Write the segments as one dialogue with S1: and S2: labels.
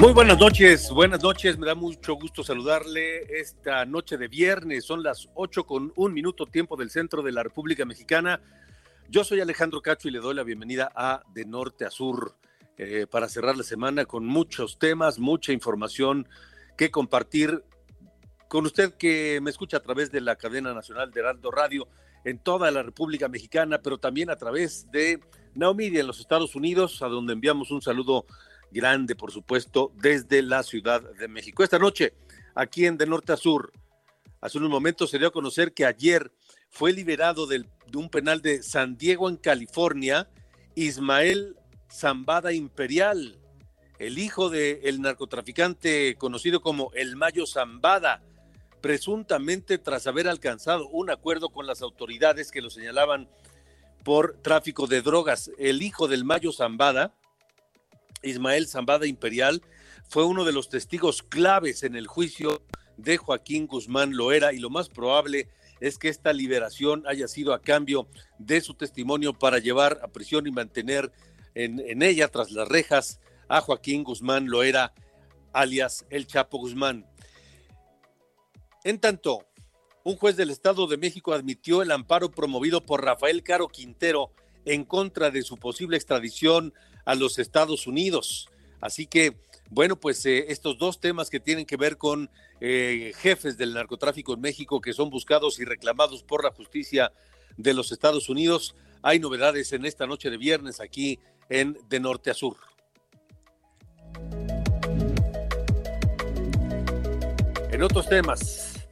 S1: Muy buenas noches, buenas noches, me da mucho gusto saludarle esta noche de viernes, son las 8 con un minuto tiempo del centro de la República Mexicana. Yo soy Alejandro Cacho y le doy la bienvenida a De Norte a Sur eh, para cerrar la semana con muchos temas, mucha información que compartir con usted que me escucha a través de la cadena nacional de Heraldo Radio en toda la República Mexicana, pero también a través de Naomedia en los Estados Unidos, a donde enviamos un saludo grande, por supuesto, desde la Ciudad de México. Esta noche, aquí en De Norte a Sur, hace unos momentos se dio a conocer que ayer fue liberado de un penal de San Diego, en California, Ismael Zambada Imperial, el hijo del narcotraficante conocido como el Mayo Zambada, presuntamente tras haber alcanzado un acuerdo con las autoridades que lo señalaban por tráfico de drogas. El hijo del Mayo Zambada, Ismael Zambada Imperial fue uno de los testigos claves en el juicio de Joaquín Guzmán Loera y lo más probable es que esta liberación haya sido a cambio de su testimonio para llevar a prisión y mantener en, ella, tras las rejas, a Joaquín Guzmán Loera, alias El Chapo Guzmán. En tanto, un juez del Estado de México admitió el amparo promovido por Rafael Caro Quintero en contra de su posible extradición a los Estados Unidos. Así que, bueno, pues eh, estos dos temas que tienen que ver con eh, jefes del narcotráfico en México que son buscados y reclamados por la justicia de los Estados Unidos, hay novedades en esta noche de viernes aquí en De Norte a Sur. En otros temas,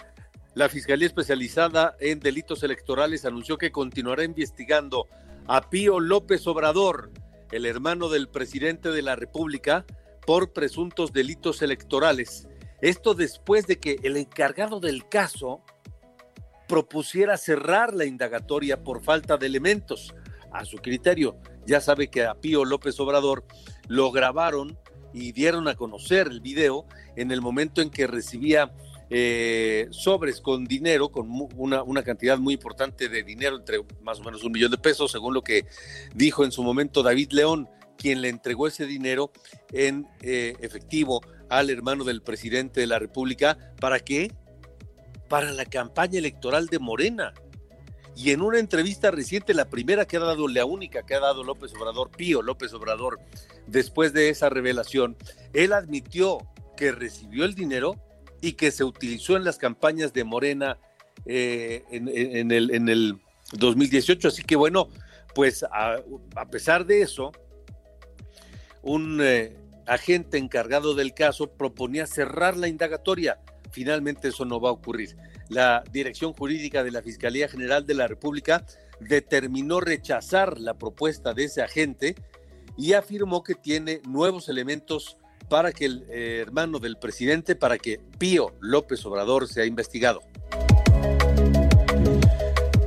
S1: la Fiscalía Especializada en Delitos Electorales anunció que continuará investigando a Pío López Obrador, el hermano del presidente de la República, por presuntos delitos electorales. Esto después de que el encargado del caso propusiera cerrar la indagatoria por falta de elementos. A su criterio, ya sabe que a Pío López Obrador lo grabaron y dieron a conocer el video en el momento en que recibía eh, sobres con dinero, con una, una, cantidad muy importante de dinero, entre más o menos un millón de pesos, según lo que dijo en su momento David León, quien le entregó ese dinero en eh, efectivo al hermano del presidente de la República. ¿Para qué? Para la campaña electoral de Morena. Y en una entrevista reciente, la primera que ha dado, la única que ha dado López Obrador, Pío López Obrador, después de esa revelación, él admitió que recibió el dinero y que se utilizó en las campañas de Morena eh, en, el, en, el, 2018. Así que bueno, pues a, pesar de eso, un eh, agente encargado del caso proponía cerrar la indagatoria. Finalmente eso no va a ocurrir. La Dirección Jurídica de la Fiscalía General de la República determinó rechazar la propuesta de ese agente y afirmó que tiene nuevos elementos para que el eh, hermano del presidente, para que Pío López Obrador sea investigado.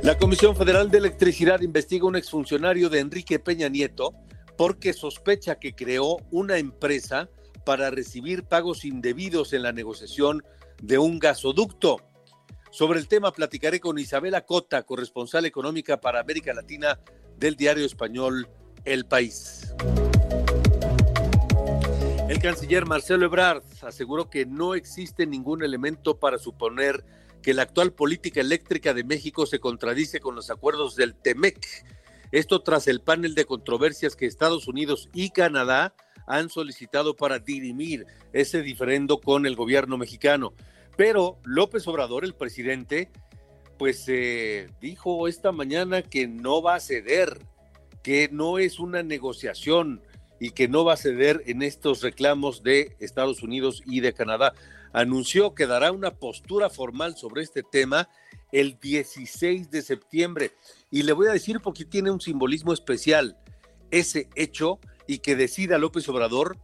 S1: La Comisión Federal de Electricidad investiga a un exfuncionario de Enrique Peña Nieto porque sospecha que creó una empresa para recibir pagos indebidos en la negociación de un gasoducto. Sobre el tema platicaré con Isabela Cota, corresponsal económica para América Latina del diario español El País. El canciller Marcelo Ebrard aseguró que no existe ningún elemento para suponer que la actual política eléctrica de México se contradice con los acuerdos del TEMEC. Esto tras el panel de controversias que Estados Unidos y Canadá han solicitado para dirimir ese diferendo con el gobierno mexicano. Pero López Obrador, el presidente, pues eh, dijo esta mañana que no va a ceder, que no es una negociación y que no va a ceder en estos reclamos de Estados Unidos y de Canadá. Anunció que dará una postura formal sobre este tema el 16 de septiembre. Y le voy a decir porque tiene un simbolismo especial ese hecho y que decida López Obrador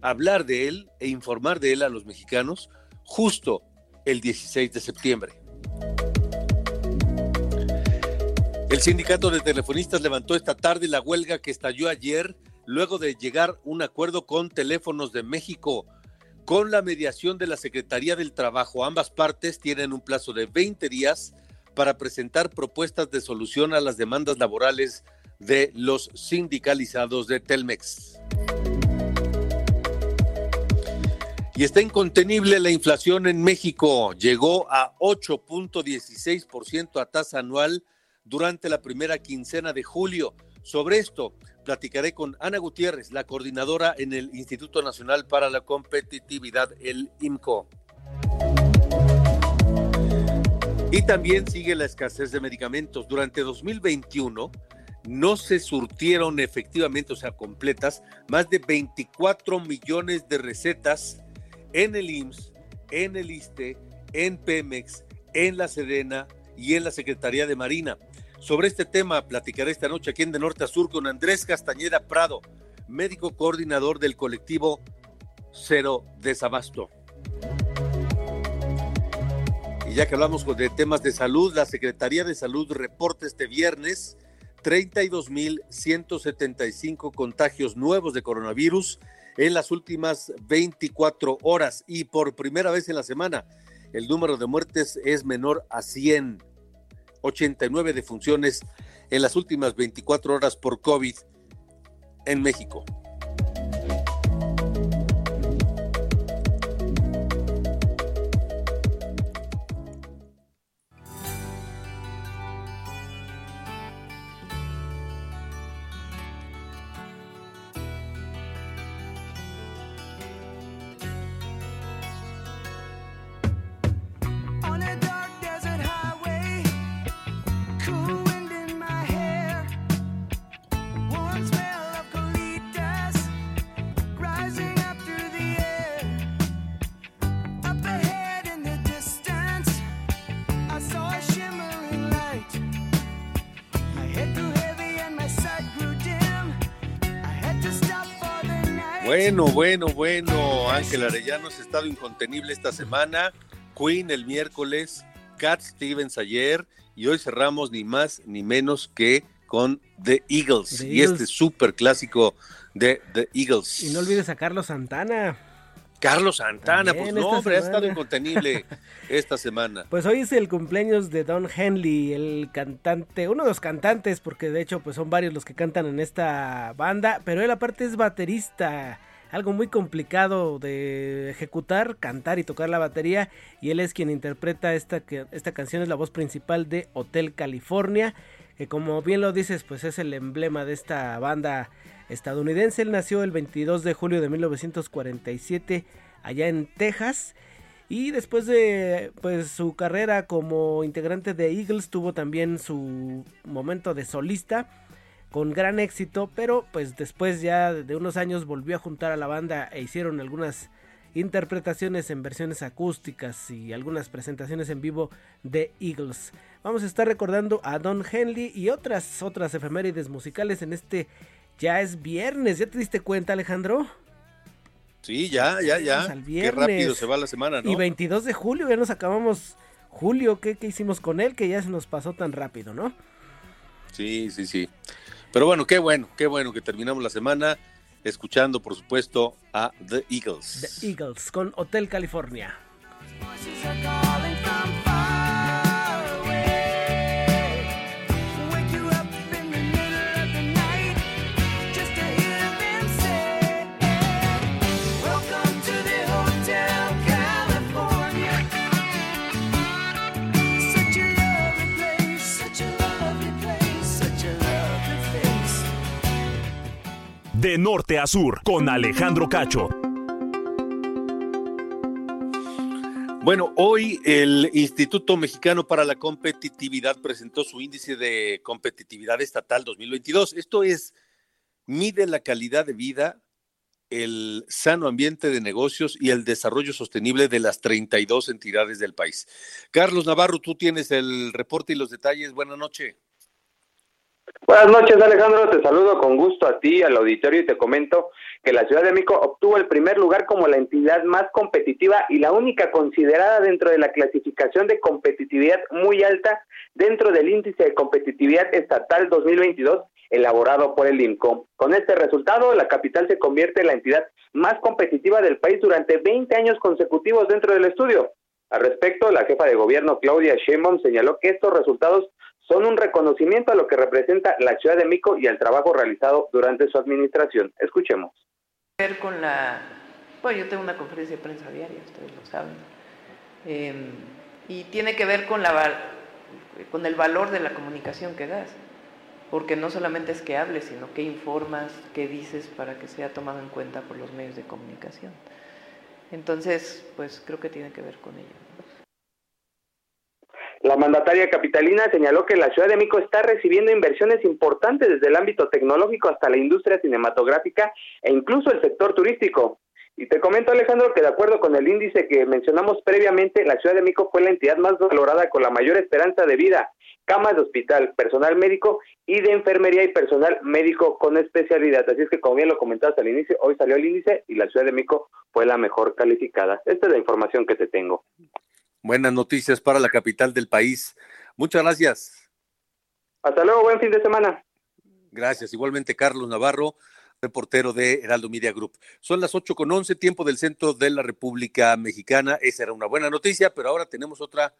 S1: hablar de él e informar de él a los mexicanos justo el 16 de septiembre. El sindicato de telefonistas levantó esta tarde la huelga que estalló ayer luego de llegar un acuerdo con Teléfonos de México. Con la mediación de la Secretaría del Trabajo, ambas partes tienen un plazo de 20 días para presentar propuestas de solución a las demandas laborales de los sindicalizados de Telmex. Y está incontenible la inflación en México. Llegó a 8.16% a tasa anual durante la primera quincena de julio. Sobre esto platicaré con Ana Gutiérrez, la coordinadora en el Instituto Nacional para la Competitividad, el IMCO. Y también sigue la escasez de medicamentos. Durante 2021 no se surtieron efectivamente, o sea, completas, más de 24 millones de recetas en el IMSS, en el ISTE, en Pemex, en la Sedena y en la Secretaría de Marina. Sobre este tema platicaré esta noche aquí en De Norte a Sur con Andrés Castañeda Prado, médico coordinador del colectivo Cero Desabasto. Y ya que hablamos de temas de salud, la Secretaría de Salud reporta este viernes 32.175 contagios nuevos de coronavirus en las últimas 24 horas y por primera vez en la semana el número de muertes es menor a 100. 89 defunciones en las últimas 24 horas por COVID en México. Bueno, bueno, bueno. Ángel Arellanos ha estado incontenible esta semana. Queen el miércoles, Cat Stevens ayer y hoy cerramos ni más ni menos que con The Eagles, y este súper clásico de The Eagles.
S2: Y no olvides a Carlos Santana.
S1: Carlos Santana, pues no, hombre, ha estado incontenible esta semana.
S2: Pues hoy es el cumpleaños de Don Henley, el cantante, uno de los cantantes, porque de hecho pues son varios los que cantan en esta banda, pero él aparte es baterista, algo muy complicado de ejecutar, cantar y tocar la batería, y él es quien interpreta esta, esta canción, es la voz principal de Hotel California, que como bien lo dices, pues es el emblema de esta banda estadounidense. Él nació el 22 de julio de 1947 allá en Texas. Y después de pues, su carrera como integrante de Eagles tuvo también su momento de solista con gran éxito, pero pues después ya de unos años volvió a juntar a la banda e hicieron algunas interpretaciones en versiones acústicas y algunas presentaciones en vivo de Eagles. Vamos a estar recordando a Don Henley y otras otras efemérides musicales en este ya es viernes, ¿ya te diste cuenta, Alejandro?
S1: Sí, ya, ya, ya. Qué rápido se va la semana, ¿no?
S2: Y 22 de julio, ya nos acabamos julio, ¿qué, ¿qué, hicimos con él? Que ya se nos pasó tan rápido, ¿no?
S1: Sí, sí, sí. Pero bueno, qué bueno, qué bueno que terminamos la semana escuchando, por supuesto, a The Eagles.
S2: The Eagles con Hotel California.
S3: Norte a sur, con Alejandro Cacho.
S1: Bueno, hoy el Instituto Mexicano para la Competitividad presentó su índice de competitividad estatal 2022. Esto es, mide la calidad de vida, el sano ambiente de negocios y el desarrollo sostenible de las 32 entidades del país. Carlos Navarro, tú tienes el reporte y los detalles. Buenas noches.
S4: Buenas noches, Alejandro. Te saludo con gusto a ti, al auditorio, y te comento que la Ciudad de México obtuvo el primer lugar como la entidad más competitiva y la única considerada dentro de la clasificación de competitividad muy alta dentro del índice de competitividad estatal 2022 elaborado por el INCO. Con este resultado, la capital se convierte en la entidad más competitiva del país durante 20 años consecutivos dentro del estudio. Al respecto, la jefa de gobierno Claudia Sheinbaum señaló que estos resultados son un reconocimiento a lo que representa la Ciudad de México y al trabajo realizado durante su administración. Escuchemos.
S5: Ver con la, bueno, yo tengo una conferencia de prensa diaria, ustedes lo saben, em, y tiene que ver con la, con el valor de la comunicación que das, porque no solamente es que hables, sino que informas, qué dices para que sea tomado en cuenta por los medios de comunicación. Entonces, pues creo que tiene que ver con ello.
S4: La mandataria capitalina señaló que la Ciudad de México está recibiendo inversiones importantes desde el ámbito tecnológico hasta la industria cinematográfica e incluso el sector turístico. Y te comento, Alejandro, que de acuerdo con el índice que mencionamos previamente, la Ciudad de México fue la entidad más valorada con la mayor esperanza de vida, camas de hospital, personal médico y de enfermería y personal médico con especialidad. Así es que, como bien lo comentabas al inicio, hoy salió el índice y la Ciudad de México fue la mejor calificada. Esta es la información que te tengo.
S1: Buenas noticias para la capital del país. Muchas gracias.
S4: Hasta luego, buen fin de semana.
S1: Gracias. Igualmente, Carlos Navarro, reportero de Heraldo Media Group. Son las ocho con once, tiempo del centro de la República Mexicana. Esa era una buena noticia, pero ahora tenemos otra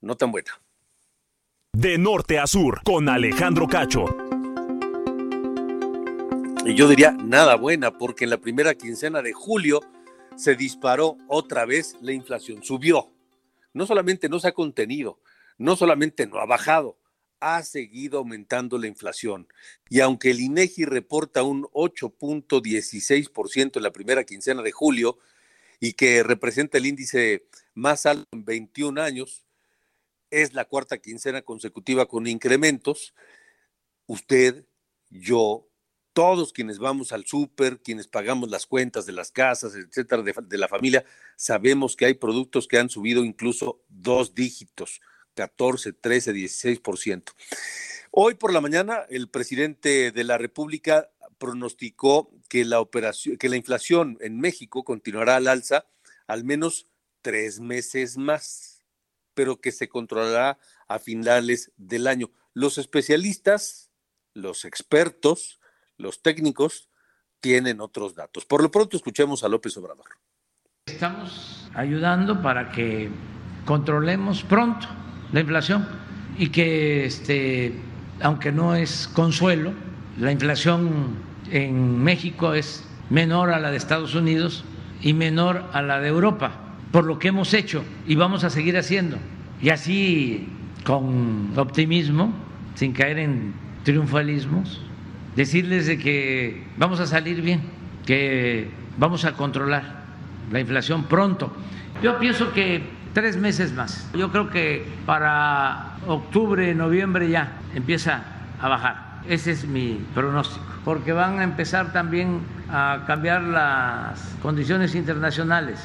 S1: no tan buena.
S3: De norte a sur, con Alejandro Cacho.
S1: Y yo diría nada buena, porque en la primera quincena de julio se disparó otra vez la inflación, subió no solamente no se ha contenido, no solamente no ha bajado, ha seguido aumentando la inflación. Y aunque el INEGI reporta un 8.16% en la primera quincena de julio y que representa el índice más alto en 21 años, es la cuarta quincena consecutiva con incrementos. Usted, yo, todos quienes vamos al súper, quienes pagamos las cuentas de las casas, etcétera, de, la familia, sabemos que hay productos que han subido incluso dos dígitos, 14, 13, 16%. Hoy por la mañana, el presidente de la República pronosticó que la operación, que la inflación en México continuará al alza al menos tres meses más, pero que se controlará a finales del año. Los especialistas, los expertos, los técnicos tienen otros datos. Por lo pronto escuchemos a López Obrador.
S6: Estamos ayudando para que controlemos pronto la inflación y que, este, aunque no es consuelo, la inflación en México es menor a la de Estados Unidos y menor a la de Europa, por lo que hemos hecho y vamos a seguir haciendo. Y así, con optimismo, sin caer en triunfalismos, decirles de que vamos a salir bien, que vamos a controlar la inflación pronto. Yo pienso que tres meses más. Yo creo que para octubre, noviembre ya empieza a bajar. Ese es mi pronóstico, porque van a empezar también a cambiar las condiciones internacionales.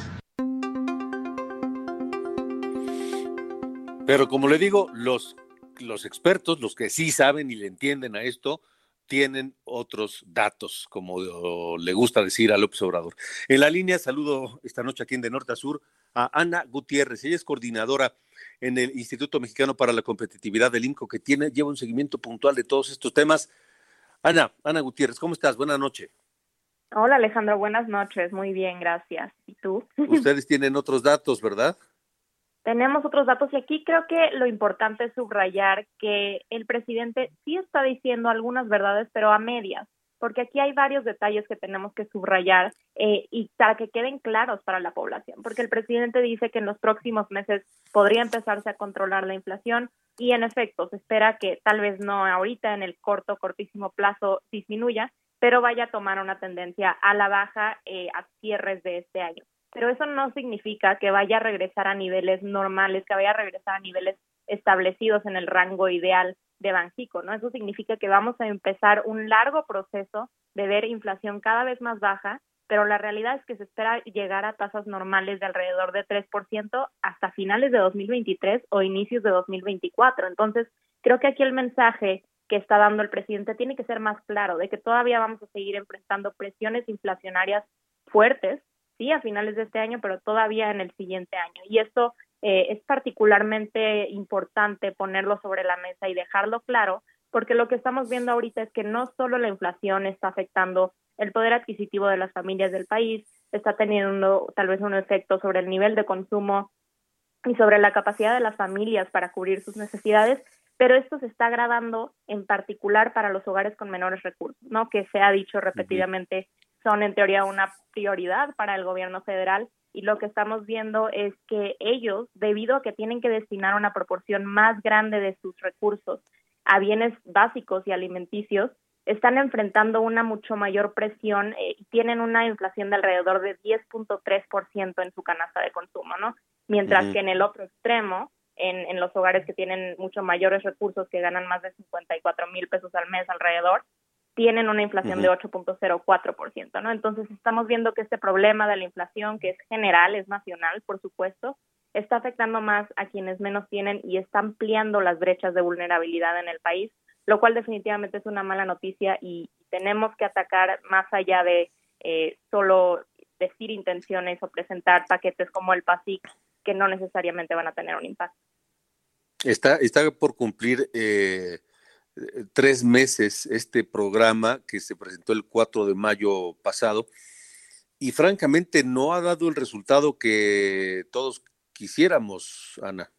S1: Pero como le digo, los, los expertos, los que sí saben y le entienden a esto, tienen otros datos, como le gusta decir a López Obrador. En la línea saludo esta noche aquí en De Norte a Sur a Ana Gutiérrez. Ella es coordinadora en el Instituto Mexicano para la Competitividad del INCO, que tiene, lleva un seguimiento puntual de todos estos temas. Ana, Ana Gutiérrez, ¿cómo estás? Buenas noches.
S7: Hola Alejandro, buenas noches. Muy bien, gracias. ¿Y tú?
S1: Ustedes tienen otros datos, ¿verdad?
S7: Tenemos otros datos y aquí creo que lo importante es subrayar que el presidente sí está diciendo algunas verdades, pero a medias, porque aquí hay varios detalles que tenemos que subrayar eh, y para que queden claros para la población, porque el presidente dice que en los próximos meses podría empezarse a controlar la inflación y en efecto se espera que tal vez no ahorita en el corto, cortísimo plazo disminuya, pero vaya a tomar una tendencia a la baja eh, a cierres de este año. Pero eso no significa que vaya a regresar a niveles normales, que vaya a regresar a niveles establecidos en el rango ideal de Banjico, ¿no? Eso significa que vamos a empezar un largo proceso de ver inflación cada vez más baja, pero la realidad es que se espera llegar a tasas normales de alrededor de 3% hasta finales de 2023 o inicios de 2024. Entonces, creo que aquí el mensaje que está dando el presidente tiene que ser más claro, de que todavía vamos a seguir enfrentando presiones inflacionarias fuertes, sí, a finales de este año, pero todavía en el siguiente año. Y esto eh, es particularmente importante ponerlo sobre la mesa y dejarlo claro, porque lo que estamos viendo ahorita es que no solo la inflación está afectando el poder adquisitivo de las familias del país, está teniendo tal vez un efecto sobre el nivel de consumo y sobre la capacidad de las familias para cubrir sus necesidades, pero esto se está agravando en particular para los hogares con menores recursos, ¿no? Que se ha dicho repetidamente son en teoría una prioridad para el gobierno federal y lo que estamos viendo es que ellos, debido a que tienen que destinar una proporción más grande de sus recursos a bienes básicos y alimenticios, están enfrentando una mucho mayor presión eh, y tienen una inflación de alrededor de 10.3% en su canasta de consumo, ¿no? Mientras que en el otro extremo, en, en los hogares que tienen mucho mayores recursos, que ganan más de 54 mil pesos al mes alrededor, tienen una inflación de 8.04%, ¿no? Entonces estamos viendo que este problema de la inflación, que es general, es nacional, por supuesto, está afectando más a quienes menos tienen y está ampliando las brechas de vulnerabilidad en el país, lo cual definitivamente es una mala noticia y tenemos que atacar más allá de eh, solo decir intenciones o presentar paquetes como el PASIC que no necesariamente van a tener un impacto.
S1: Está, está por cumplir eh, tres meses este programa que se presentó el 4 de mayo pasado y francamente no ha dado el resultado que todos quisiéramos, Ana.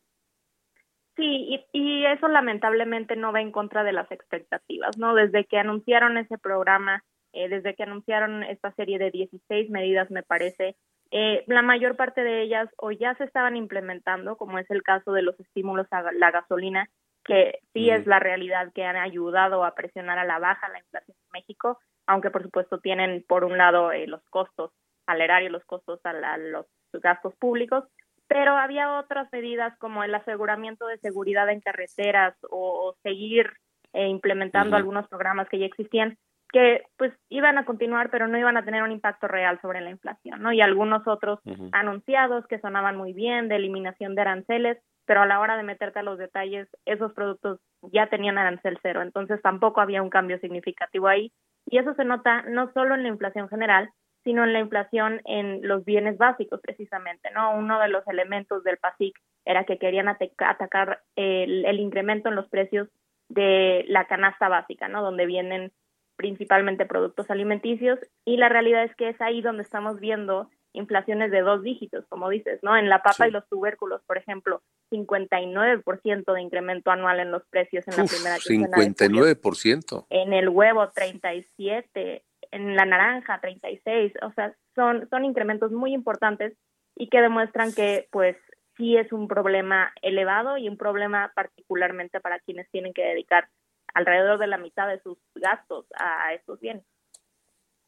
S7: Sí, y, eso lamentablemente no va en contra de las expectativas, ¿no? Desde que anunciaron ese programa, eh, desde que anunciaron esta serie de 16 medidas, me parece, eh, la mayor parte de ellas o ya se estaban implementando, como es el caso de los estímulos a la gasolina, que sí es la realidad que han ayudado a presionar a la baja la inflación en México, aunque por supuesto tienen por un lado eh, los costos al erario, los costos a, los gastos públicos, pero había otras medidas como el aseguramiento de seguridad en carreteras o, seguir eh, implementando algunos programas que ya existían que pues iban a continuar pero no iban a tener un impacto real sobre la inflación, ¿no? Y algunos otros anunciados que sonaban muy bien de eliminación de aranceles, pero a la hora de meterte a los detalles, esos productos ya tenían arancel cero, entonces tampoco había un cambio significativo ahí y eso se nota no solo en la inflación general, sino en la inflación en los bienes básicos precisamente, ¿no? Uno de los elementos del PASIC era que querían atacar el, el incremento en los precios de la canasta básica, ¿no? Donde vienen principalmente productos alimenticios y la realidad es que es ahí donde estamos viendo inflaciones de dos dígitos, como dices, ¿no? En la papa y los tubérculos, por ejemplo, 59% de incremento anual en los precios en la primera
S1: quincena 59%.
S7: En el huevo 37, en la naranja 36, o sea, son son incrementos muy importantes y que demuestran que pues sí es un problema elevado y un problema particularmente para quienes tienen que dedicar alrededor de la mitad de sus gastos a estos bienes,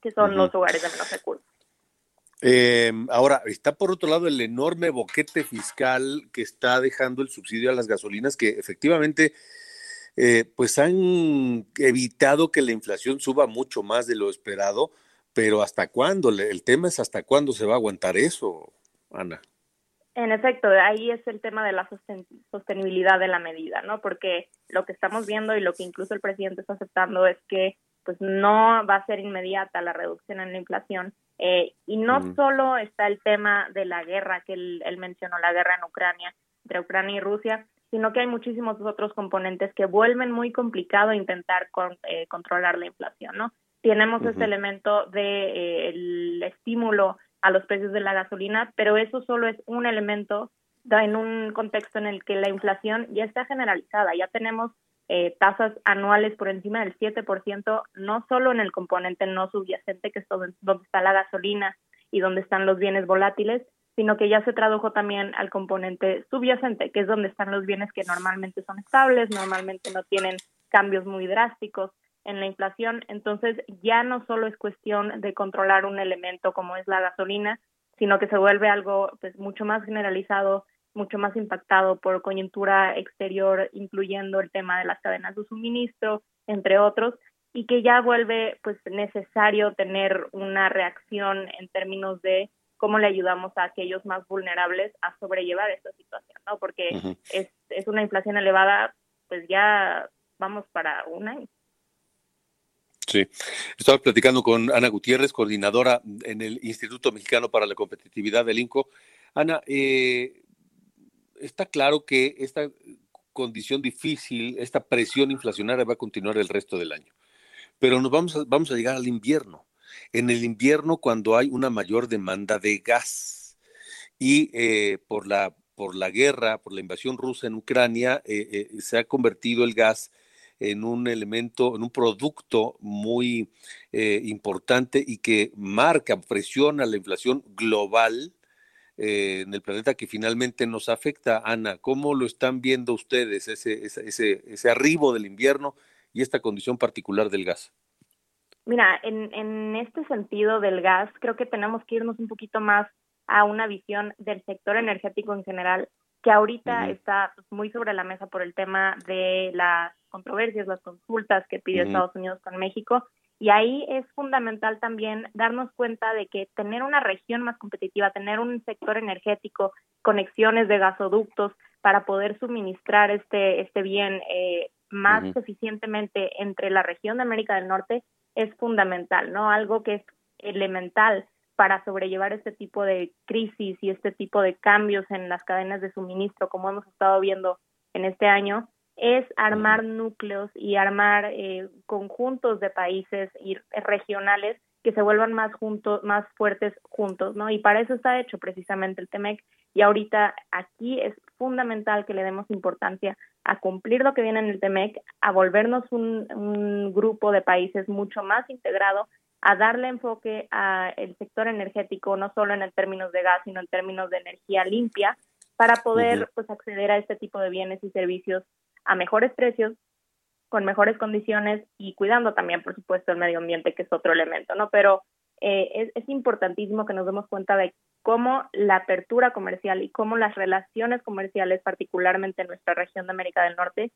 S7: que son los hogares de menos recursos.
S1: Eh, ahora, está por otro lado el enorme boquete fiscal que está dejando el subsidio a las gasolinas, que efectivamente eh, pues han evitado que la inflación suba mucho más de lo esperado, pero ¿hasta cuándo? El tema es hasta cuándo se va a aguantar eso, Ana.
S7: En efecto, ahí es el tema de la sostenibilidad de la medida, ¿no? Porque lo que estamos viendo y lo que incluso el presidente está aceptando es que pues no va a ser inmediata la reducción en la inflación. Eh, y no solo está el tema de la guerra que él, mencionó, la guerra en Ucrania, entre Ucrania y Rusia, sino que hay muchísimos otros componentes que vuelven muy complicado intentar eh, controlar la inflación, ¿no? Tenemos este elemento del de, eh, estímulo a los precios de la gasolina, pero eso solo es un elemento en un contexto en el que la inflación ya está generalizada, ya tenemos eh, tasas anuales por encima del 7%, no solo en el componente no subyacente, que es donde está la gasolina y donde están los bienes volátiles, sino que ya se tradujo también al componente subyacente, que es donde están los bienes que normalmente son estables, normalmente no tienen cambios muy drásticos. En la inflación. Entonces ya no solo es cuestión de controlar un elemento como es la gasolina, sino que se vuelve algo pues mucho más generalizado, mucho más impactado por coyuntura exterior, incluyendo el tema de las cadenas de suministro, entre otros, y que ya vuelve pues necesario tener una reacción en términos de cómo le ayudamos a aquellos más vulnerables a sobrellevar esta situación, ¿no? Porque es, es una inflación elevada, pues ya vamos para un año.
S1: Sí, estaba platicando con Ana Gutiérrez, coordinadora en el Instituto Mexicano para la Competitividad del INCO. Ana, eh, está claro que esta condición difícil, esta presión inflacionaria va a continuar el resto del año, pero nos vamos a, vamos a llegar al invierno. En el invierno, cuando hay una mayor demanda de gas y eh, por, la, por la guerra, por la invasión rusa en Ucrania, eh, se ha convertido el gas en un elemento, en un producto muy eh, importante y que marca, presiona la inflación global eh, en el planeta que finalmente nos afecta. Ana, ¿cómo lo están viendo ustedes ese, ese, ese, arribo del invierno y esta condición particular del gas?
S7: Mira, en, en este sentido del gas, creo que tenemos que irnos un poquito más a una visión del sector energético en general, que ahorita está muy sobre la mesa por el tema de las controversias, las consultas que pide Estados Unidos con México. Y ahí es fundamental también darnos cuenta de que tener una región más competitiva, tener un sector energético, conexiones de gasoductos para poder suministrar este, este bien eh, más eficientemente entre la región de América del Norte es fundamental, ¿no? Algo que es elemental para sobrellevar este tipo de crisis y este tipo de cambios en las cadenas de suministro, como hemos estado viendo en este año, es armar núcleos y armar eh, conjuntos de países y regionales que se vuelvan más juntos, más fuertes juntos, ¿no? Y para eso está hecho precisamente el TEMEC. Y ahorita aquí es fundamental que le demos importancia a cumplir lo que viene en el TEMEC, a volvernos un, un grupo de países mucho más integrado, a darle enfoque al sector energético, no solo en el términos de gas, sino en términos de energía limpia, para poder pues acceder a este tipo de bienes y servicios a mejores precios, con mejores condiciones y cuidando también, por supuesto, el medio ambiente, que es otro elemento, ¿no? Pero eh, es, importantísimo que nos demos cuenta de cómo la apertura comercial y cómo las relaciones comerciales, particularmente en nuestra región de América del Norte,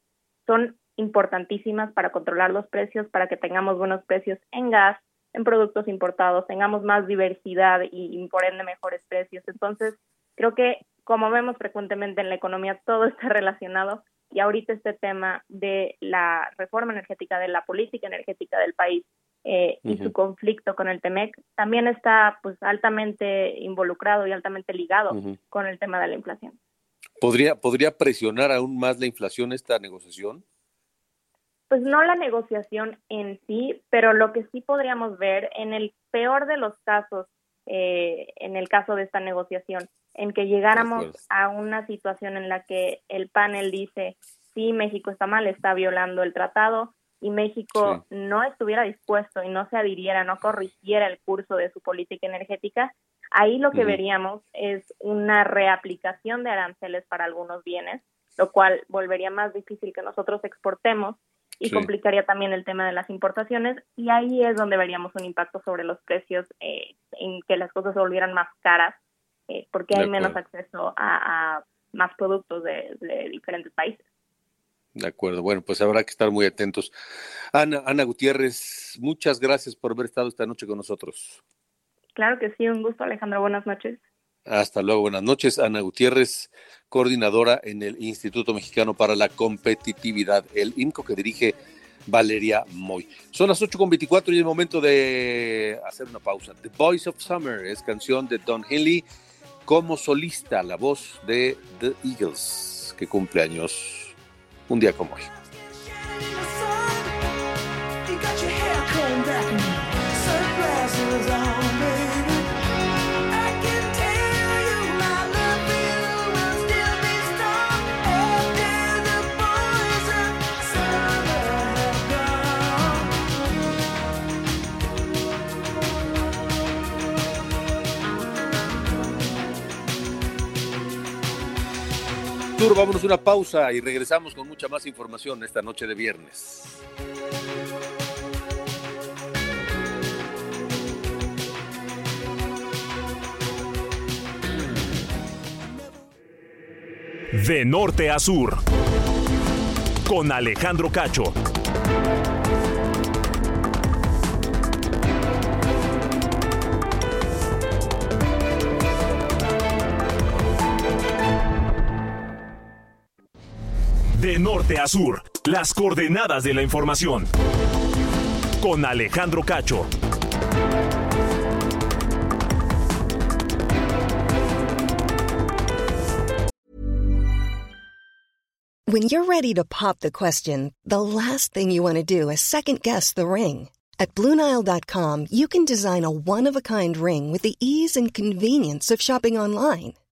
S7: son importantísimas para controlar los precios, para que tengamos buenos precios en gas, en productos importados, tengamos más diversidad y, y por ende mejores precios. Entonces, creo que como vemos frecuentemente en la economía, todo está relacionado y ahorita este tema de la reforma energética, de la política energética del país eh, y su conflicto con el TEMEC también está pues altamente involucrado y altamente ligado con el tema de la inflación.
S1: ¿Podría, ¿Podría presionar aún más la inflación esta negociación?
S7: Pues no la negociación en sí, pero lo que sí podríamos ver en el peor de los casos, eh, en el caso de esta negociación, en que llegáramos a una situación en la que el panel dice, sí, México está mal, está violando el tratado, y México no estuviera dispuesto y no se adhiriera, no corrigiera el curso de su política energética, ahí lo que veríamos es una reaplicación de aranceles para algunos bienes, lo cual volvería más difícil que nosotros exportemos y complicaría también el tema de las importaciones y ahí es donde veríamos un impacto sobre los precios eh, en que las cosas se volvieran más caras eh, porque hay menos acceso a, más productos de, diferentes países.
S1: De acuerdo, bueno, pues habrá que estar muy atentos. Ana, Ana Gutiérrez, muchas gracias por haber estado esta noche con nosotros.
S7: Claro que sí, un gusto Alejandro, buenas noches.
S1: Hasta luego, buenas noches. Ana Gutiérrez, coordinadora en el Instituto Mexicano para la Competitividad, el INCO que dirige Valeria Moy. Son las 8.24 y es momento de hacer una pausa. The Voice of Summer es canción de Don Henley como solista, la voz de The Eagles, que cumple años un día como hoy. Vámonos a una pausa y regresamos con mucha más información esta noche de viernes.
S3: De norte a sur, con Alejandro Cacho. De norte a sur, las coordenadas de la información. Con Alejandro Cacho.
S8: When you're ready to pop the question, the last thing you want to do is second guess the ring. At Bluenile.com, you can design a one of a kind ring with the ease and convenience of shopping online.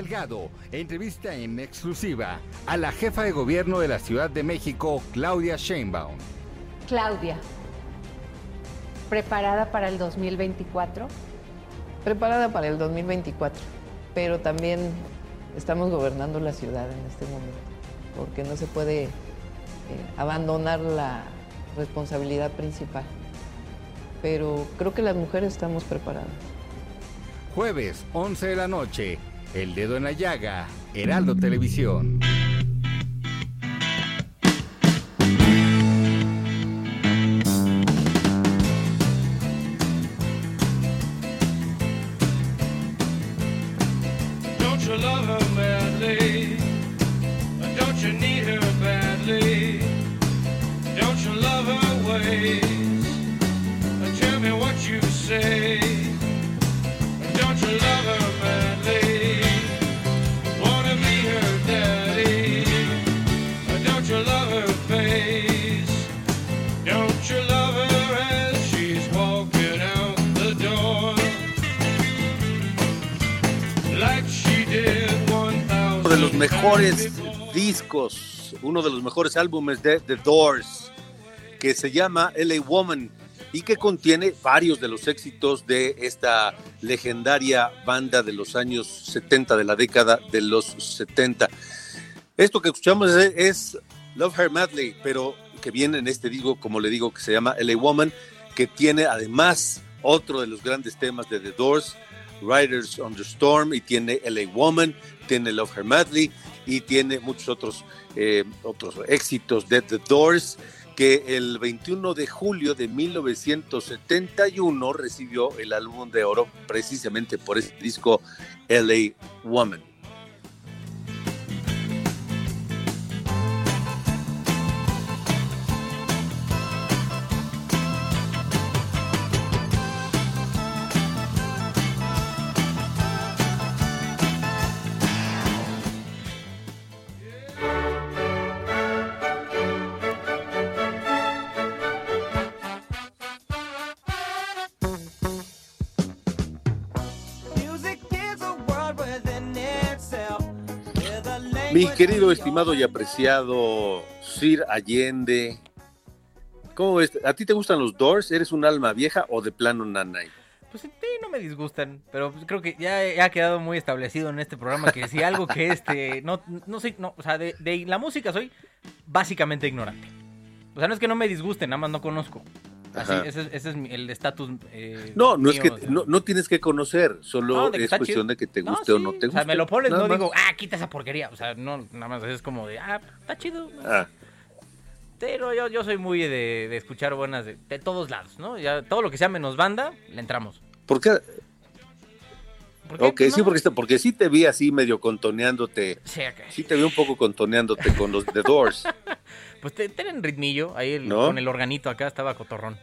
S9: Delgado entrevista en exclusiva a la jefa de gobierno de la Ciudad de México, Claudia Sheinbaum.
S10: Claudia, ¿preparada para el 2024?
S5: Preparada para el 2024, pero también estamos gobernando la ciudad en este momento, porque no se puede eh, abandonar la responsabilidad principal. Pero creo que las mujeres estamos preparadas.
S9: Jueves, 11 de la noche, El Dedo en la Llaga, Heraldo Televisión.
S11: Don't you love her madly?
S1: Los mejores discos, uno de los mejores álbumes de The Doors, que se llama LA Woman y que contiene varios de los éxitos de esta legendaria banda de los años 70, de la década de los 70. Esto que escuchamos es, Love Her Madly, pero que viene en este disco, como le digo, que se llama LA Woman, que tiene además otro de los grandes temas de The Doors, Riders on the Storm, y tiene LA Woman, tiene Love Her Madly, y tiene muchos otros, eh, otros éxitos de The Doors, que el 21 de julio de 1971 recibió el álbum de oro precisamente por este disco LA Woman. Estimado y apreciado Sir Allende, ¿cómo ves? ¿A ti te gustan los Doors? ¿Eres un alma vieja o de plano nanay?
S12: Pues sí, no me disgustan, pero pues creo que ya, ha quedado muy establecido en este programa que si algo que este, no, no sé, no, o sea, de la música soy básicamente ignorante. O sea, no es que no me disgusten, nada más no conozco. Así, ese, es- ese es el estatus. eh,
S1: No, no es que
S12: o sea.
S1: no, no tienes que conocer, solo
S12: No,
S1: es cuestión
S12: chido.
S1: de que te
S12: No,
S1: guste o no te guste.
S12: O sea, me lo pones, no
S1: más.
S12: digo, ah, quita esa porquería. O sea, no, nada más es como de, ah, está chido.
S1: Ah,
S12: Pero yo, yo soy muy de, de escuchar buenas de, de todos lados, ¿no? Ya, todo lo que sea menos banda, le entramos.
S1: ¿Por qué?
S12: ¿Por qué?
S1: Ok, sí, porque, porque sí te vi así medio contoneándote.
S12: Sí, ok.
S1: Sí te vi un poco contoneándote con los The Doors.
S12: Pues tienen ritmillo, ahí el-
S1: ¿No?
S12: con el organito acá estaba cotorrón.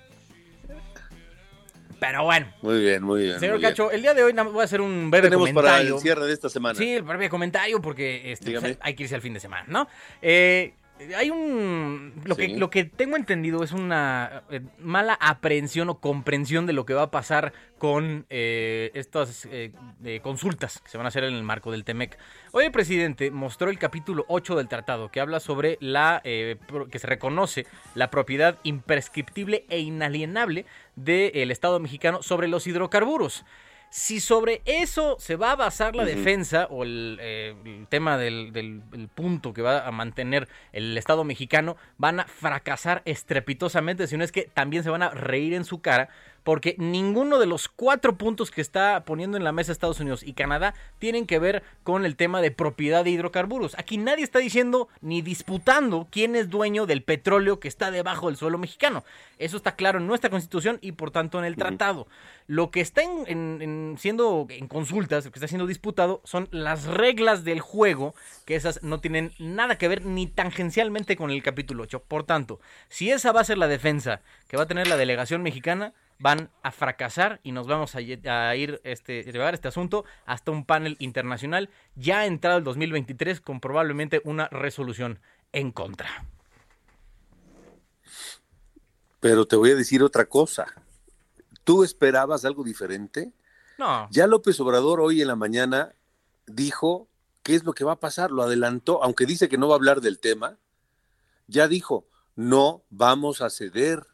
S12: Pero bueno,
S1: Muy bien, muy bien.
S12: señor
S1: muy bien.
S12: Cacho, el día de hoy voy a hacer un breve
S1: tenemos para
S12: comentario.
S1: el cierre de esta semana?
S12: Sí, el breve comentario porque este, pues, hay que irse al fin de semana, ¿no? Eh, Hay un. Lo,
S1: Sí.
S12: que, lo que tengo entendido es una eh, mala aprehensión o comprensión de lo que va a pasar con eh, estas eh, eh, consultas que se van a hacer en el marco del TEMEC. Hoy el presidente mostró el capítulo 8 del tratado que habla sobre la. eh, que se reconoce la propiedad imprescriptible e inalienable del Estado mexicano sobre los hidrocarburos. Si sobre eso se va a basar la defensa o el, eh, el tema del, del- el punto que va a mantener el Estado mexicano, van a fracasar estrepitosamente, si no es que también se van a reír en su cara, porque ninguno de los cuatro puntos que está poniendo en la mesa Estados Unidos y Canadá tienen que ver con el tema de propiedad de hidrocarburos. Aquí nadie está diciendo ni disputando quién es dueño del petróleo que está debajo del suelo mexicano. Eso está claro en nuestra constitución y por tanto en el tratado. Lo que está en, en- en siendo en consultas, lo que está siendo disputado, son las reglas del juego, que esas no tienen nada que ver ni tangencialmente con el capítulo 8. Por tanto, si esa va a ser la defensa que va a tener la delegación mexicana, van a fracasar y nos vamos a, ir este llevar este asunto hasta un panel internacional ya entrado el 2023 con probablemente una resolución en contra.
S1: Pero te voy a decir otra cosa. ¿Tú esperabas algo diferente?
S12: No.
S1: Ya López Obrador hoy en la mañana dijo qué es lo que va a pasar, lo adelantó, aunque dice que no va a hablar del tema, ya dijo, no vamos a ceder,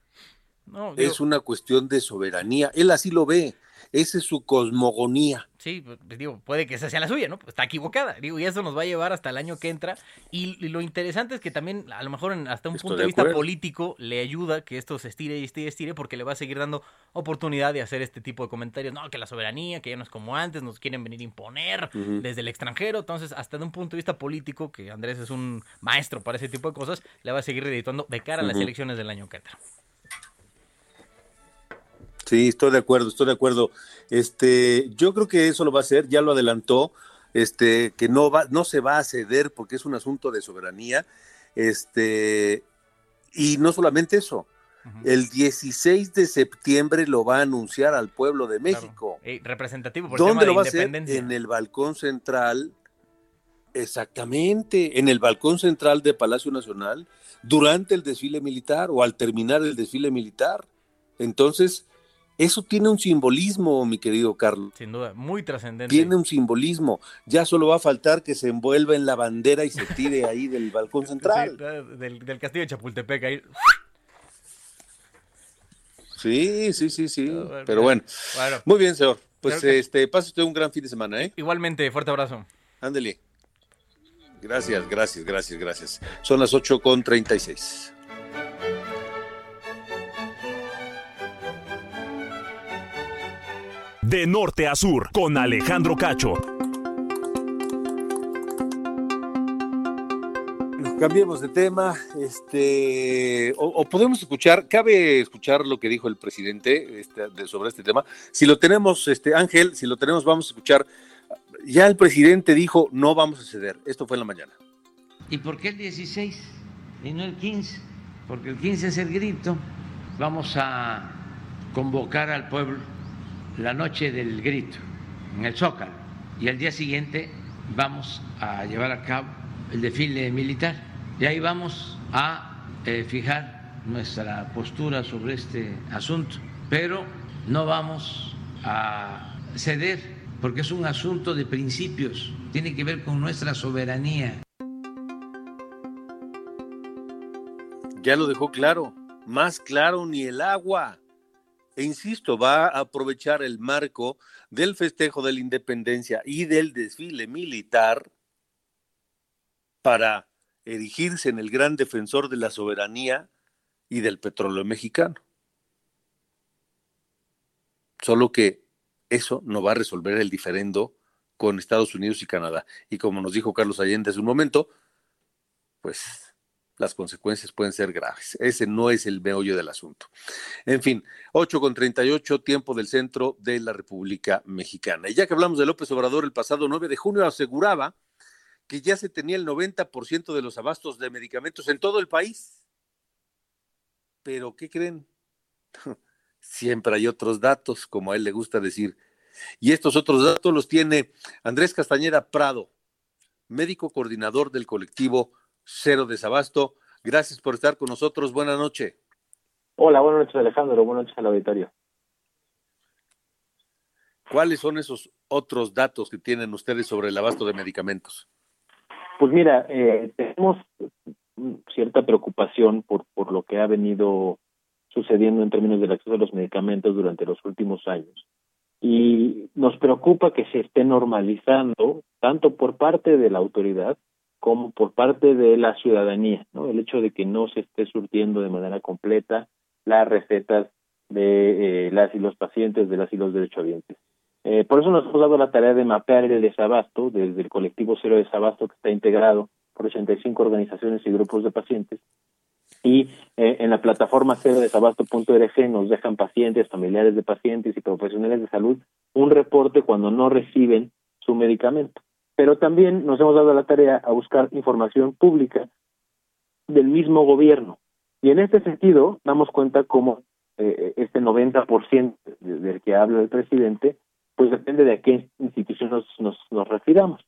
S12: No,
S1: es una cuestión de soberanía, él así lo ve, esa es su cosmogonía.
S12: Sí, pues, digo, puede que esa sea la suya, ¿no? Pues está equivocada. Digo, y eso nos va a llevar hasta el año que entra. Y, y lo interesante es que también, a lo mejor en- hasta un
S1: Estoy
S12: punto
S1: de
S12: de vista político, le ayuda que esto se estire y estire y estire, porque le va a seguir dando oportunidad de hacer este tipo de comentarios. No, que la soberanía, que ya no es como antes, nos quieren venir a imponer desde el extranjero. Entonces, hasta de un punto de vista político, que Andrés es un maestro para ese tipo de cosas, le va a seguir editando de cara a las elecciones del año que entra.
S1: Sí, estoy de acuerdo, estoy de acuerdo. Este, yo creo que eso lo va a hacer, ya lo adelantó, este, que no va, no se va a ceder porque es un asunto de soberanía. Este, y no solamente eso, el 16 de septiembre lo va a anunciar al pueblo de México.
S12: Representativo por tema
S1: ¿Dónde
S12: de
S1: lo va a hacer? En el balcón central, exactamente, en el balcón central de Palacio Nacional, durante el desfile militar o al terminar el desfile militar. Entonces, eso tiene un simbolismo, mi querido Carlos.
S12: Sin duda, muy trascendente.
S1: Tiene un simbolismo. Ya solo va a faltar que se envuelva en la bandera y se tire ahí del balcón central.
S12: Sí, del, del castillo de Chapultepec ahí.
S1: Sí, sí, sí, sí. Pero bueno.
S12: bueno.
S1: Muy bien, señor. Pues
S12: que-
S1: este, pase usted un gran fin de semana, ¿eh?
S12: Igualmente, fuerte abrazo.
S1: Ándele. Gracias, gracias, gracias, gracias. Son las 8 con 36.
S3: De norte a sur, con Alejandro Cacho.
S1: Cambiemos de tema, este, o, o podemos escuchar, cabe escuchar lo que dijo el presidente este, de- sobre este tema. Si lo tenemos, este, Ángel, si lo tenemos, vamos a escuchar. Ya el presidente dijo, no vamos a ceder. Esto fue en la mañana.
S13: ¿Y por qué el 16 y no el 15? Porque el 15 es el grito. Vamos a convocar al pueblo la noche del grito en el Zócalo. Y al día siguiente vamos a llevar a cabo el desfile militar. Y ahí vamos a eh, fijar nuestra postura sobre este asunto, pero no vamos a ceder porque es un asunto de principios, tiene que ver con nuestra soberanía.
S1: Ya lo dejó claro, más claro ni el agua. E insisto, va a aprovechar el marco del festejo de la independencia y del desfile militar para erigirse en el gran defensor de la soberanía y del petróleo mexicano. Solo que eso no va a resolver el diferendo con Estados Unidos y Canadá. Y como nos dijo Carlos Allende hace un momento, pues las consecuencias pueden ser graves. Ese no es el meollo del asunto. En fin, 8 con 38, tiempo del centro de la República Mexicana. Y ya que hablamos de López Obrador, el pasado 9 de junio aseguraba que ya se tenía el 90% de los abastos de medicamentos en todo el país. Pero, ¿qué creen? Siempre hay otros datos, como a él le gusta decir. Y estos otros datos los tiene Andrés Castañeda Prado, médico coordinador del colectivo cero desabasto. Gracias por estar con nosotros. Buenas noches.
S14: Hola, buenas noches Alejandro, buenas noches al auditorio.
S1: ¿Cuáles son esos otros datos que tienen ustedes sobre el abasto de medicamentos?
S14: Pues mira, eh, tenemos cierta preocupación por, por lo que ha venido sucediendo en términos del acceso a los medicamentos durante los últimos años. Y nos preocupa que se esté normalizando, tanto por parte de la autoridad como por parte de la ciudadanía, ¿no? El hecho de que no se esté surtiendo de manera completa las recetas de eh, las y los pacientes, de las y los derechohabientes. Eh, por eso nos hemos dado la tarea de mapear el desabasto desde el colectivo Cero Desabasto que está integrado por 85 organizaciones y grupos de pacientes. Y eh, en la plataforma cero desabasto.org nos dejan pacientes, familiares de pacientes y profesionales de salud un reporte cuando no reciben su medicamento. Pero también nos hemos dado la tarea a buscar información pública del mismo gobierno. Y en este sentido, damos cuenta cómo eh, este 90% del que habla el presidente, pues depende de a qué institución nos, nos, nos refiramos.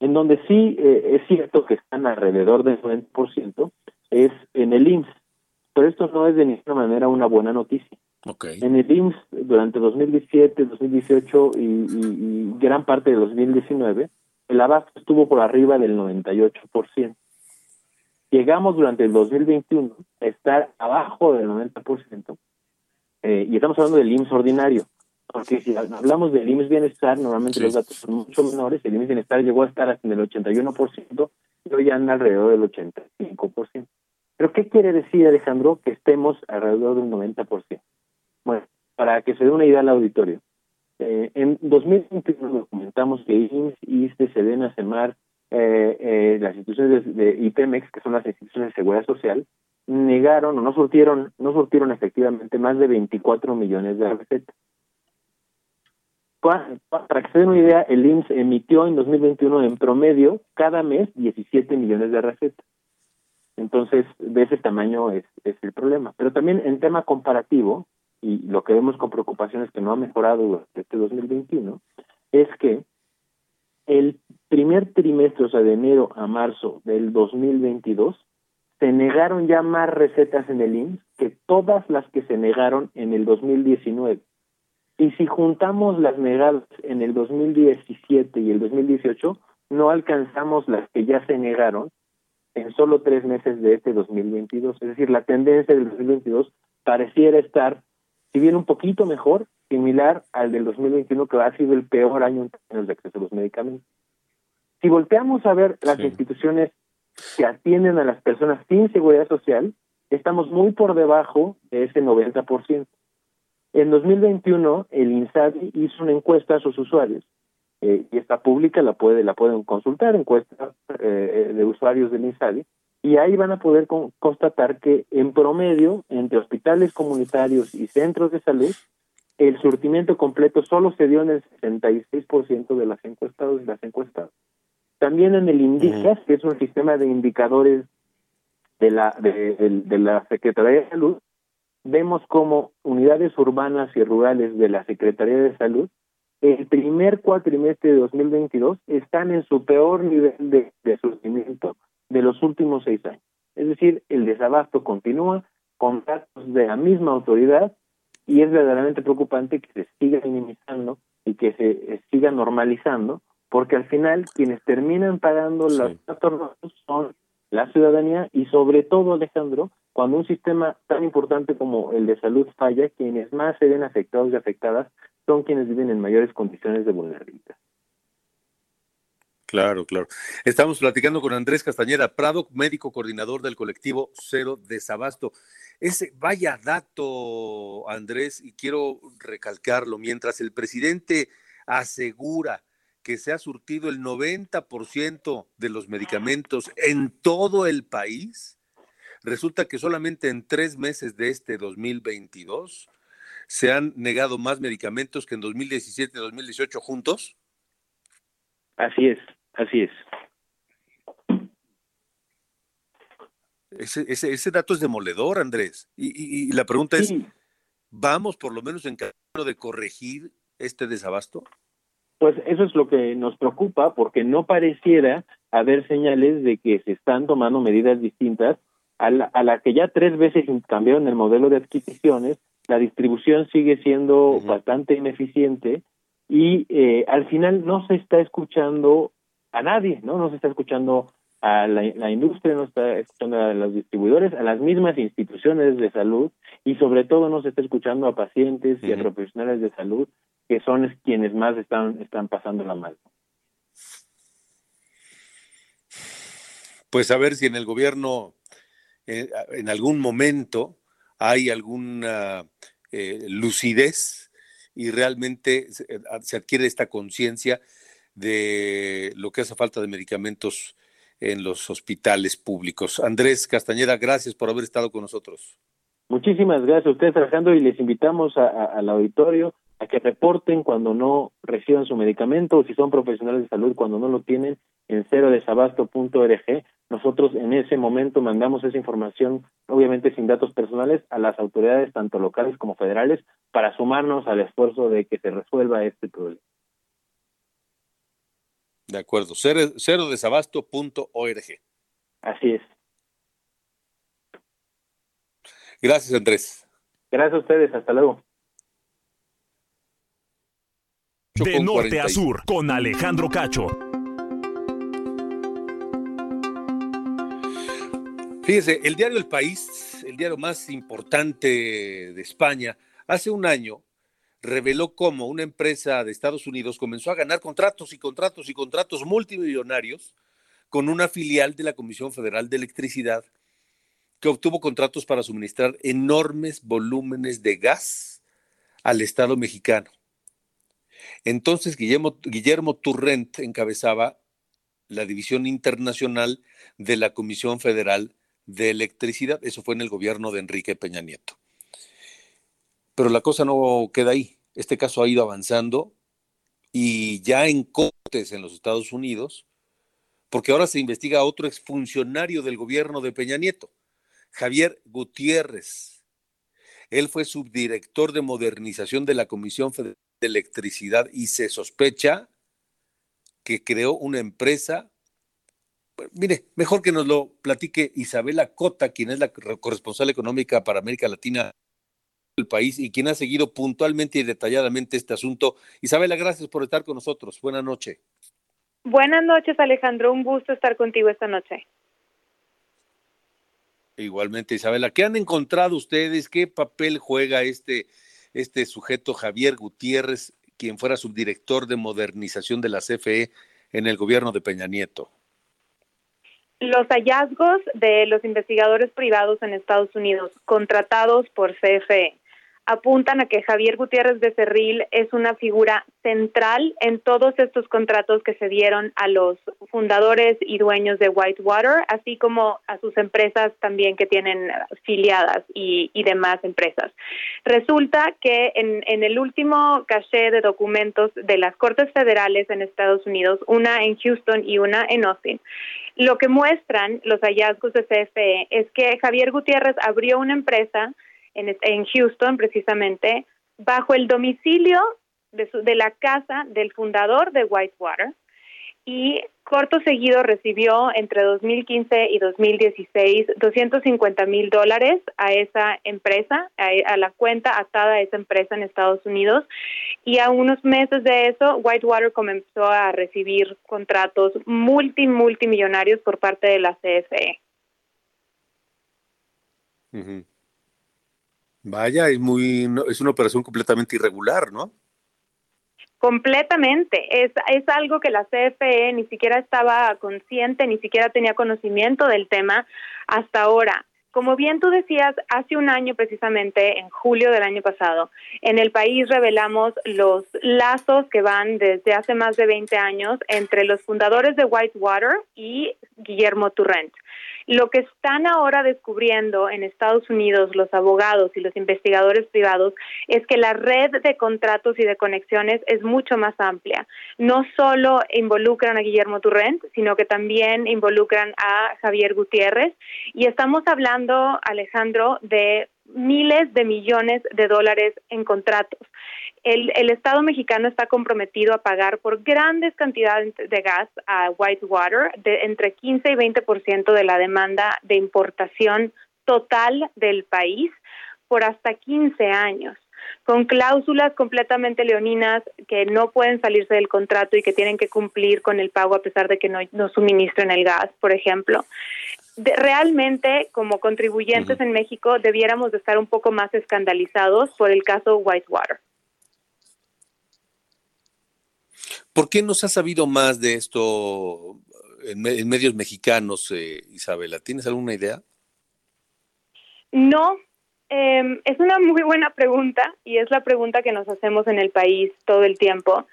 S14: En donde sí eh, es cierto que están alrededor del 90%, es en el IMSS. Pero esto no es de ninguna manera una buena noticia. En el IMSS, durante 2017, 2018 y, y, gran parte de 2019, el abasto estuvo por arriba del 98%. Llegamos durante el 2021 a estar abajo del 90%, eh, y estamos hablando del IMSS ordinario. Porque si hablamos del IMSS Bienestar, normalmente los datos son mucho menores. El IMSS Bienestar llegó a estar hasta en el 81% y hoy anda alrededor del 85%. ¿Pero qué quiere decir, Alejandro, que estemos alrededor del 90%? Bueno, para que se dé una idea al auditorio, eh, en 2021 documentamos que IMSS, ISTE, SEDENA, CEMAR, eh, eh, las instituciones de, de IPEMEX, que son las instituciones de seguridad social, negaron o no surtieron, no surtieron efectivamente más de 24 millones de recetas. Para que se den una idea, el IMSS emitió en 2021 en promedio cada mes 17 millones de recetas. Entonces, de ese tamaño es, es el problema. Pero también en tema comparativo, y lo que vemos con preocupación es que no ha mejorado durante este 2021, es que el primer trimestre, o sea, de enero a marzo del 2022, se negaron ya más recetas en el IMSS que todas las que se negaron en el 2019. Y si juntamos las negadas en el 2017 y el 2018, no alcanzamos las que ya se negaron en solo tres meses de este 2022. Es decir, la tendencia del 2022 pareciera estar, si bien un poquito mejor, similar al del 2021, que ha sido el peor año en términos de acceso a los medicamentos. Si volteamos a ver las instituciones que atienden a las personas sin seguridad social, estamos muy por debajo de ese 90%. En 2021, el INSABI hizo una encuesta a sus usuarios, eh, y está pública, la, puede, la pueden consultar, encuesta eh, de usuarios del INSABI, y ahí van a poder constatar que en promedio, entre hospitales comunitarios y centros de salud, el surtimiento completo solo se dio en el 66% de las encuestados y las encuestadas. También en el INDICAS, que es un sistema de indicadores de la, de, de la Secretaría de Salud, vemos como unidades urbanas y rurales de la Secretaría de Salud, el primer cuatrimestre de 2022 están en su peor nivel de, de surtimiento de los últimos seis años. Es decir, el desabasto continúa con datos de la misma autoridad y es verdaderamente preocupante que se siga minimizando y que se siga normalizando, porque al final quienes terminan pagando los datos son la ciudadanía y sobre todo, Alejandro, cuando un sistema tan importante como el de salud falla, quienes más se ven afectados y afectadas son quienes viven en mayores condiciones de vulnerabilidad.
S1: Claro, claro. Estamos platicando con Andrés Castañeda Prado, médico coordinador del colectivo Cero Desabasto. Ese vaya dato, Andrés, y quiero recalcarlo, mientras el presidente asegura que se ha surtido el 90% de los medicamentos en todo el país, resulta que solamente en tres meses de este 2022 se han negado más medicamentos que en 2017 y 2018 juntos.
S14: Así es, así es.
S1: Ese, ese, ese dato es demoledor, Andrés. Y, y, la pregunta es, ¿vamos por lo menos en camino de corregir este desabasto?
S14: Pues eso es lo que nos preocupa, porque no pareciera haber señales de que se están tomando medidas distintas a la, a la que ya tres veces cambiaron el modelo de adquisiciones, la distribución sigue siendo bastante ineficiente y eh, al final no se está escuchando a nadie, ¿no? No se está escuchando a la, la, industria, no está escuchando a los distribuidores, a las mismas instituciones de salud y sobre todo no se está escuchando a pacientes y a profesionales de salud que son quienes más están, están pasando la mal.
S1: Pues a ver si en el gobierno eh, en algún momento hay alguna eh, lucidez y realmente se, se adquiere esta conciencia de lo que hace falta de medicamentos en los hospitales públicos. Andrés Castañeda, gracias por haber estado con nosotros.
S14: Muchísimas gracias a ustedes, Alejandro, y les invitamos al auditorio a que reporten cuando no reciban su medicamento o si son profesionales de salud cuando no lo tienen en cerodesabasto.org. Nosotros en ese momento mandamos esa información, obviamente sin datos personales, a las autoridades tanto locales como federales para sumarnos al esfuerzo de que se resuelva este problema.
S1: De acuerdo, cero, cerodesabasto.org.
S14: Así es.
S1: Gracias, Andrés.
S14: Gracias a ustedes, hasta luego.
S3: De norte a sur, con Alejandro Cacho.
S1: Fíjese, el diario El País, el diario más importante de España, hace un año reveló cómo una empresa de Estados Unidos comenzó a ganar contratos y contratos y contratos multimillonarios con una filial de la Comisión Federal de Electricidad que obtuvo contratos para suministrar enormes volúmenes de gas al Estado mexicano. Entonces Guillermo, Guillermo Turrent encabezaba la división internacional de la Comisión Federal de Electricidad. Eso fue en el gobierno de Enrique Peña Nieto. Pero la cosa no queda ahí. Este caso ha ido avanzando y ya en cortes en los Estados Unidos, porque ahora se investiga a otro exfuncionario del gobierno de Peña Nieto, Javier Gutiérrez. Él fue subdirector de modernización de la Comisión Federal de Electricidad y se sospecha que creó una empresa. Mire, mejor que nos lo platique Isabela Cota, quien es la corresponsal económica para América Latina del país y quien ha seguido puntualmente y detalladamente este asunto. Isabela, gracias por estar con nosotros. Buenas noches.
S15: Buenas noches, Alejandro. Un gusto estar contigo esta noche.
S1: Igualmente, Isabela. ¿Qué han encontrado ustedes? ¿Qué papel juega este este sujeto Javier Gutiérrez, quien fuera subdirector de modernización de la CFE en el gobierno de Peña Nieto?
S15: Los hallazgos de los investigadores privados en Estados Unidos contratados por CFE apuntan a que Javier Gutiérrez de Cerril es una figura central en todos estos contratos que se dieron a los fundadores y dueños de Whitewater, así como a sus empresas también que tienen filiadas y, y demás empresas. Resulta que en, en el último caché de documentos de las Cortes Federales en Estados Unidos, una en Houston y una en Austin, lo que muestran los hallazgos de CFE es que Javier Gutiérrez abrió una empresa en, Houston precisamente, bajo el domicilio de, su, de la casa del fundador de Whitewater y corto seguido recibió entre 2015 y 2016 250 mil dólares a esa empresa, a, a, la cuenta atada a esa empresa en Estados Unidos y a unos meses de eso Whitewater comenzó a recibir contratos multi multimillonarios por parte de la CFE.
S1: Uh. Vaya, es muy, es una operación completamente irregular, ¿no?
S15: Completamente. Es, es algo que la CFE ni siquiera estaba consciente, ni siquiera tenía conocimiento del tema hasta ahora. Como bien tú decías, hace un año precisamente, en julio del año pasado, en el país revelamos los lazos que van desde hace más de 20 años entre los fundadores de Whitewater y Guillermo Turrent. Lo que están ahora descubriendo en Estados Unidos los abogados y los investigadores privados es que la red de contratos y de conexiones es mucho más amplia. No solo involucran a Guillermo Turrent, sino que también involucran a Javier Gutiérrez. Y estamos hablando, Alejandro, de miles de millones de dólares en contratos. el, Estado mexicano está comprometido a pagar por grandes cantidades de gas a Whitewater, de entre 15 y 20% de la demanda de importación total del país por hasta 15 años con cláusulas completamente leoninas que no pueden salirse del contrato y que tienen que cumplir con el pago a pesar de que no, no suministren el gas, por ejemplo. De, realmente, como contribuyentes uh -huh. en México, debiéramos de estar un poco más escandalizados por el caso Whitewater.
S1: ¿Por qué no se ha sabido más de esto en, en medios mexicanos, eh, Isabela? ¿Tienes alguna idea?
S15: No, eh, es una muy buena pregunta y es la pregunta que nos hacemos en el país todo el tiempo.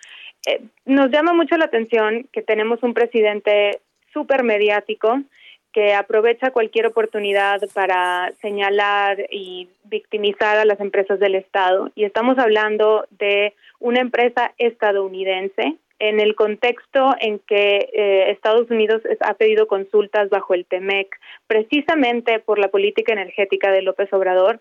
S15: Eh, nos llama mucho la atención que tenemos un presidente súper mediático que aprovecha cualquier oportunidad para señalar y victimizar a las empresas del Estado. Y estamos hablando de una empresa estadounidense en el contexto en que eh, Estados Unidos ha pedido consultas bajo el TEMEC, precisamente por la política energética de López Obrador,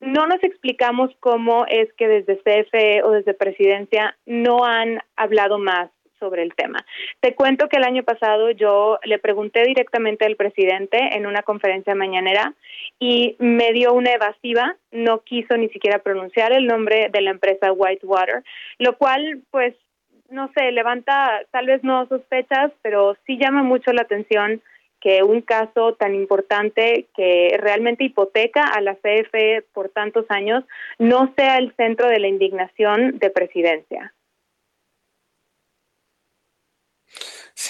S15: no nos explicamos cómo es que desde CFE o desde Presidencia no han hablado más sobre el tema. Te cuento que el año pasado yo le pregunté directamente al presidente en una conferencia mañanera y me dio una evasiva, no quiso ni siquiera pronunciar el nombre de la empresa Whitewater, lo cual pues no sé, levanta tal vez no sospechas, pero sí llama mucho la atención que un caso tan importante que realmente hipoteca a la CFE por tantos años no sea el centro de la indignación de presidencia.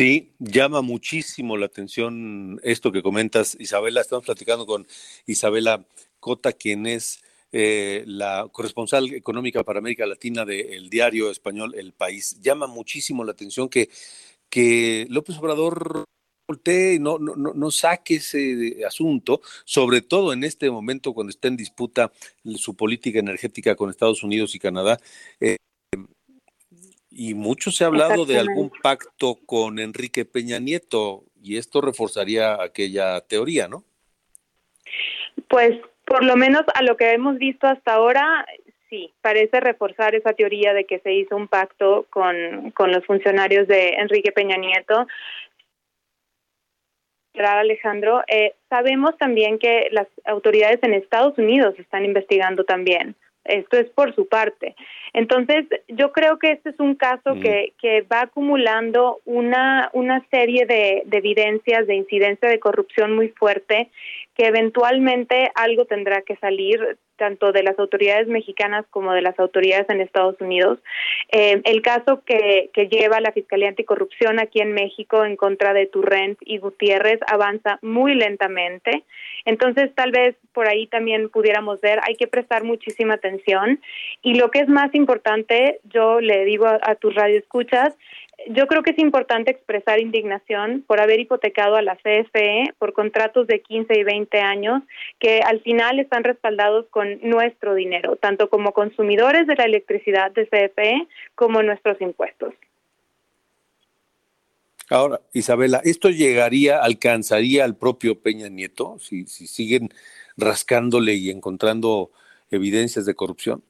S1: Sí, llama muchísimo la atención esto que comentas, Isabela. Estamos platicando con Isabela Cota, quien es eh, la corresponsal económica para América Latina del diario español El País. Llama muchísimo la atención que, López Obrador voltee no, no saque ese asunto, sobre todo en este momento cuando está en disputa su política energética con Estados Unidos y Canadá. Eh, y mucho se ha hablado de algún pacto con Enrique Peña Nieto y esto reforzaría aquella teoría, ¿no?
S15: Pues por lo menos a lo que hemos visto hasta ahora, sí, parece reforzar esa teoría de que se hizo un pacto con, con los funcionarios de Enrique Peña Nieto. Alejandro, eh, sabemos también que las autoridades en Estados Unidos están investigando también. Esto es por su parte. Entonces, yo creo que este es un caso mm. que, que va acumulando una, una serie de, de evidencias de incidencia de corrupción muy fuerte que eventualmente algo tendrá que salir tanto de las autoridades mexicanas como de las autoridades en Estados Unidos. Eh, el caso que, que lleva la Fiscalía Anticorrupción aquí en México en contra de Turrent y Gutiérrez avanza muy lentamente. Entonces, tal vez por ahí también pudiéramos ver, hay que prestar muchísima atención. Y lo que es más importante, yo le digo a, a tus radioescuchas, yo creo que es importante expresar indignación por haber hipotecado a la CFE por contratos de 15 y 20 años que al final están respaldados con nuestro dinero, tanto como consumidores de la electricidad de CFE como nuestros impuestos.
S1: Ahora, Isabela, ¿esto llegaría, alcanzaría al propio Peña Nieto si, si siguen rascándole y encontrando evidencias de corrupción?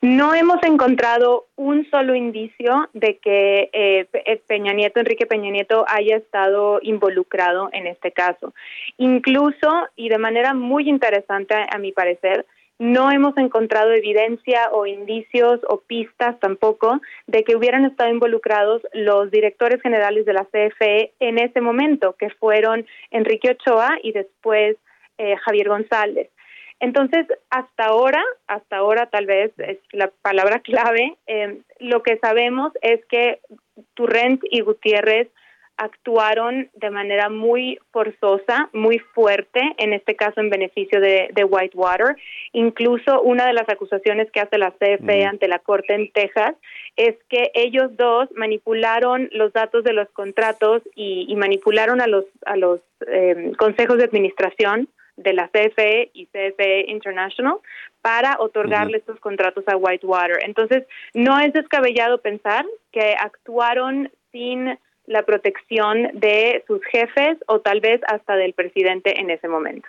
S15: No hemos encontrado un solo indicio de que eh, Peña Nieto, Enrique Peña Nieto, haya estado involucrado en este caso. Incluso, y de manera muy interesante a, a mi parecer, no hemos encontrado evidencia o indicios o pistas tampoco de que hubieran estado involucrados los directores generales de la CFE en ese momento, que fueron Enrique Ochoa y después eh, Javier González. Entonces, hasta ahora, hasta ahora tal vez es la palabra clave, eh, lo que sabemos es que Turrent y Gutiérrez actuaron de manera muy forzosa, muy fuerte, en este caso en beneficio de, de Whitewater. Incluso una de las acusaciones que hace la CFE mm. ante la Corte en Texas es que ellos dos manipularon los datos de los contratos y, y manipularon a los, a los eh, consejos de administración de la CFE y CFE International para otorgarle uh -huh. estos contratos a Whitewater. Entonces, no es descabellado pensar que actuaron sin la protección de sus jefes o tal vez hasta del presidente en ese momento.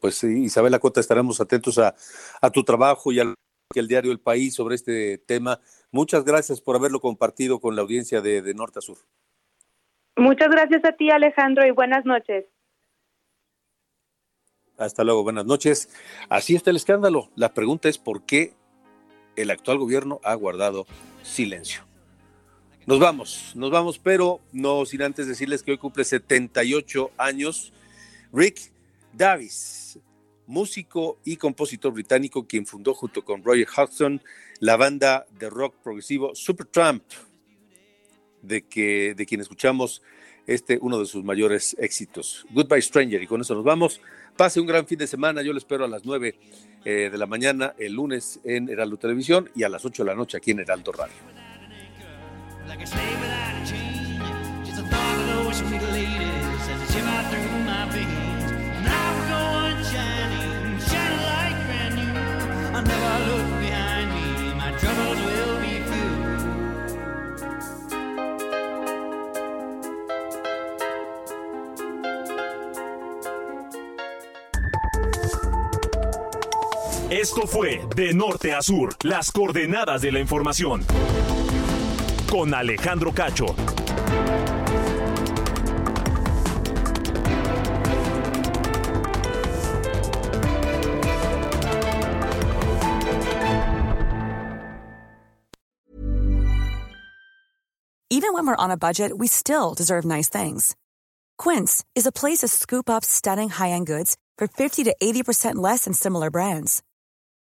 S1: Pues Isabel Acota, estaremos atentos a, a tu trabajo y al el diario El País sobre este tema. Muchas gracias por haberlo compartido con la audiencia de, de Norte a Sur.
S15: Muchas gracias a ti, Alejandro, y buenas noches.
S1: Hasta luego, buenas noches. Así está el escándalo. La pregunta es por qué el actual gobierno ha guardado silencio. Nos vamos, nos vamos, pero no sin antes decirles que hoy cumple 78 años Rick Davis, músico y compositor británico quien fundó junto con Roger Hodgson la banda de rock progresivo Supertramp, de, que, de quien escuchamos este uno de sus mayores éxitos. Goodbye Stranger, y con eso nos vamos. Pase un gran fin de semana, yo lo espero a las 9 eh, de la mañana el lunes en Heraldo Televisión y a las 8 de la noche aquí en Heraldo Radio.
S3: Esto fue De Norte a Sur, las coordenadas de la información. Con Alejandro Cacho.
S16: Even when we're on a budget, we still deserve nice things. Quince is a place to scoop up stunning high-end goods for 50 to 80% less than similar brands.